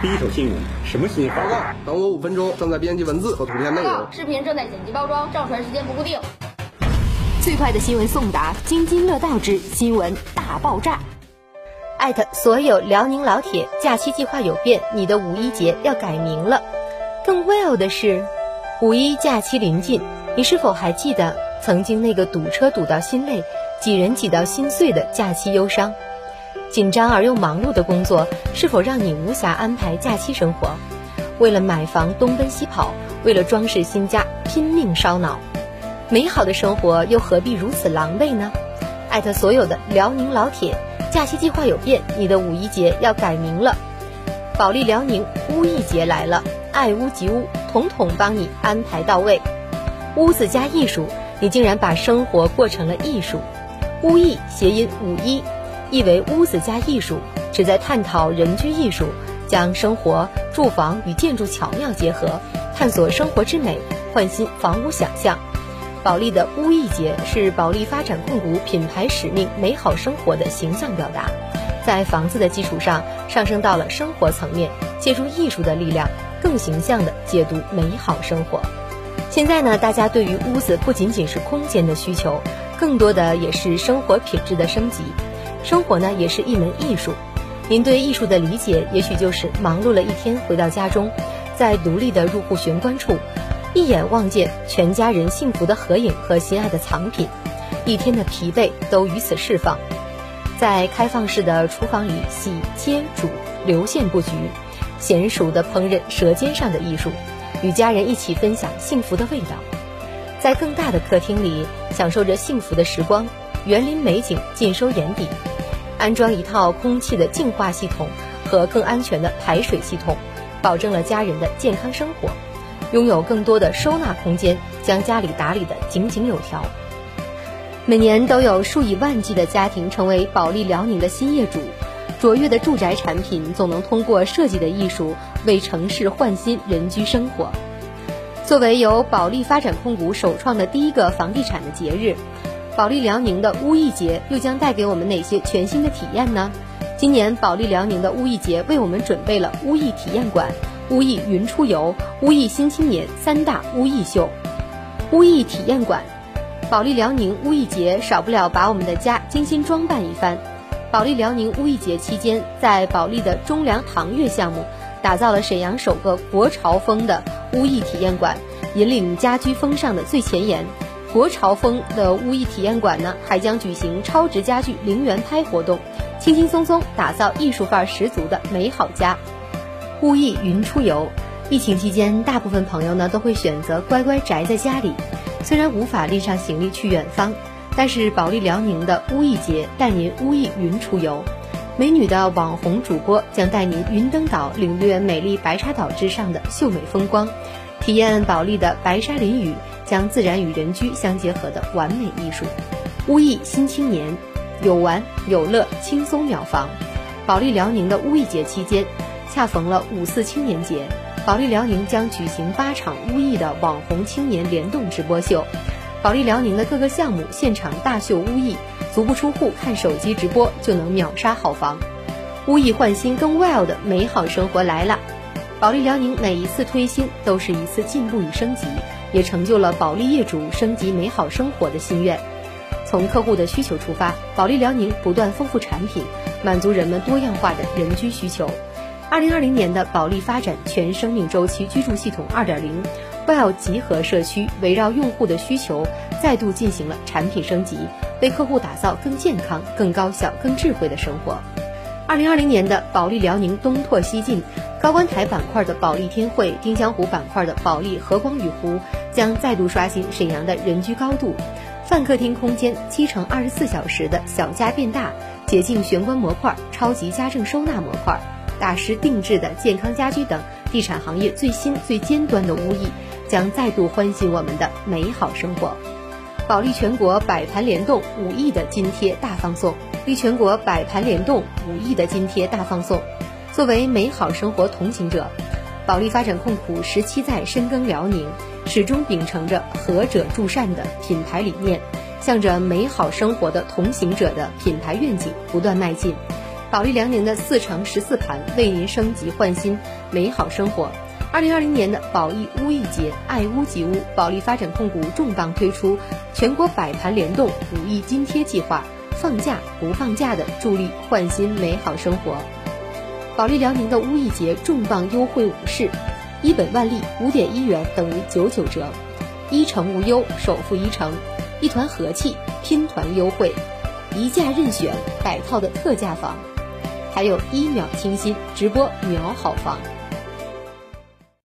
第一手新闻，什么新闻？报告，等我五分钟，正在编辑文字和图片内容。视频正在剪辑包装，上传时间不固定。最快的新闻送达，津津乐道之新闻大爆炸。艾特所有辽宁老铁，假期计划有变，你的五一节要改名了。更 well 的是，五一假期临近，你是否还记得曾经那个堵车堵到心累、挤人挤到心碎的假期忧伤？紧张而又忙碌的工作，是否让你无暇安排假期生活？为了买房东奔西跑，为了装饰新家拼命烧脑，美好的生活又何必如此狼狈呢？艾特所有的辽宁老铁，假期计划有变，你的五一节要改名了。保利辽宁乌艺节来了，爱屋及乌，统统帮你安排到位。屋子加艺术，你竟然把生活过成了艺术。乌艺谐音五一。意为屋子加艺术，旨在探讨人居艺术，将生活、住房与建筑巧妙结合，探索生活之美，焕新房屋想象。保利的屋艺节是保利发展控股品牌使命美好生活的形象表达，在房子的基础上上升到了生活层面，借助艺术的力量，更形象地解读美好生活。现在呢，大家对于屋子不仅仅是空间的需求，更多的也是生活品质的升级。生活呢，也是一门艺术。您对艺术的理解，也许就是忙碌了一天回到家中，在独立的入户玄关处，一眼望见全家人幸福的合影和心爱的藏品，一天的疲惫都于此释放。在开放式的厨房里洗、切、煮，流线布局，娴熟的烹饪，舌尖上的艺术，与家人一起分享幸福的味道。在更大的客厅里，享受着幸福的时光。园林美景尽收眼底，安装一套空气的净化系统和更安全的排水系统，保证了家人的健康生活。拥有更多的收纳空间，将家里打理得井井有条。每年都有数以万计的家庭成为保利辽宁的新业主。卓越的住宅产品总能通过设计的艺术，为城市焕新人居生活。作为由保利发展控股首创的第一个房地产的节日。保利辽宁的乌艺节又将带给我们哪些全新的体验呢？今年保利辽宁的乌艺节为我们准备了乌艺体验馆、乌艺云出游、乌艺新青年三大乌艺秀。乌艺体验馆，保利辽宁乌艺节少不了把我们的家精心装扮一番。保利辽宁乌艺节期间，在保利的中粮唐悦项目，打造了沈阳首个国潮风的乌艺体验馆，引领家居风尚的最前沿。国潮风的屋艺体验馆呢，还将举行超值家具零元拍活动，轻轻松松打造艺术范儿十足的美好家。屋艺云出游，疫情期间，大部分朋友呢都会选择乖乖宅在家里，虽然无法拎上行李去远方，但是保利辽宁的屋艺节带您屋艺云出游，美女的网红主播将带您云登岛领略美丽白沙岛之上的秀美风光，体验保利的白沙林雨。将自然与人居相结合的完美艺术，乌艺新青年，有玩有乐，轻松秒房。保利辽宁的乌艺节期间，恰逢了五四青年节，保利辽宁将举行八场乌艺的网红青年联动直播秀。保利辽宁的各个项目现场大秀乌艺，足不出户看手机直播就能秒杀好房。乌艺焕新更 well 的美好生活来了。保利辽宁每一次推新都是一次进步与升级。也成就了保利业主升级美好生活的心愿。从客户的需求出发，保利辽宁不断丰富产品，满足人们多样化的人居需求。二零二零年的保利发展全生命周期居住系统二点零，Well 集合社区围绕用户的需求，再度进行了产品升级，为客户打造更健康、更高效、更智慧的生活。二零二零年的保利辽宁东拓西进，高观台板块的保利天汇，丁香湖板块的保利和光雨湖。将再度刷新沈阳的人居高度，泛客厅空间七乘二十四小时的小家变大，洁净玄关模块、超级家政收纳模块、大师定制的健康家居等，地产行业最新最尖端的屋艺，将再度欢喜我们的美好生活。保利全国摆盘联动五亿的津贴大放送，利全国摆盘联动五亿的津贴大放送。作为美好生活同行者，保利发展控股十七载深耕辽宁。始终秉承着和者助善的品牌理念，向着美好生活的同行者的品牌愿景不断迈进。保利辽宁的四乘十四盘为您升级换新，美好生活。二零二零年的保利屋艺节，爱屋及乌，保利发展控股重磅推出全国百盘联动五亿津贴计划，放假不放假的助力换新美好生活。保利辽宁的屋艺节重磅优惠五市：一本万利五点一元等于九九折，一城无忧首付一成，一团和气拼团优惠，一价任选百套的特价房，还有一秒清新直播秒好房。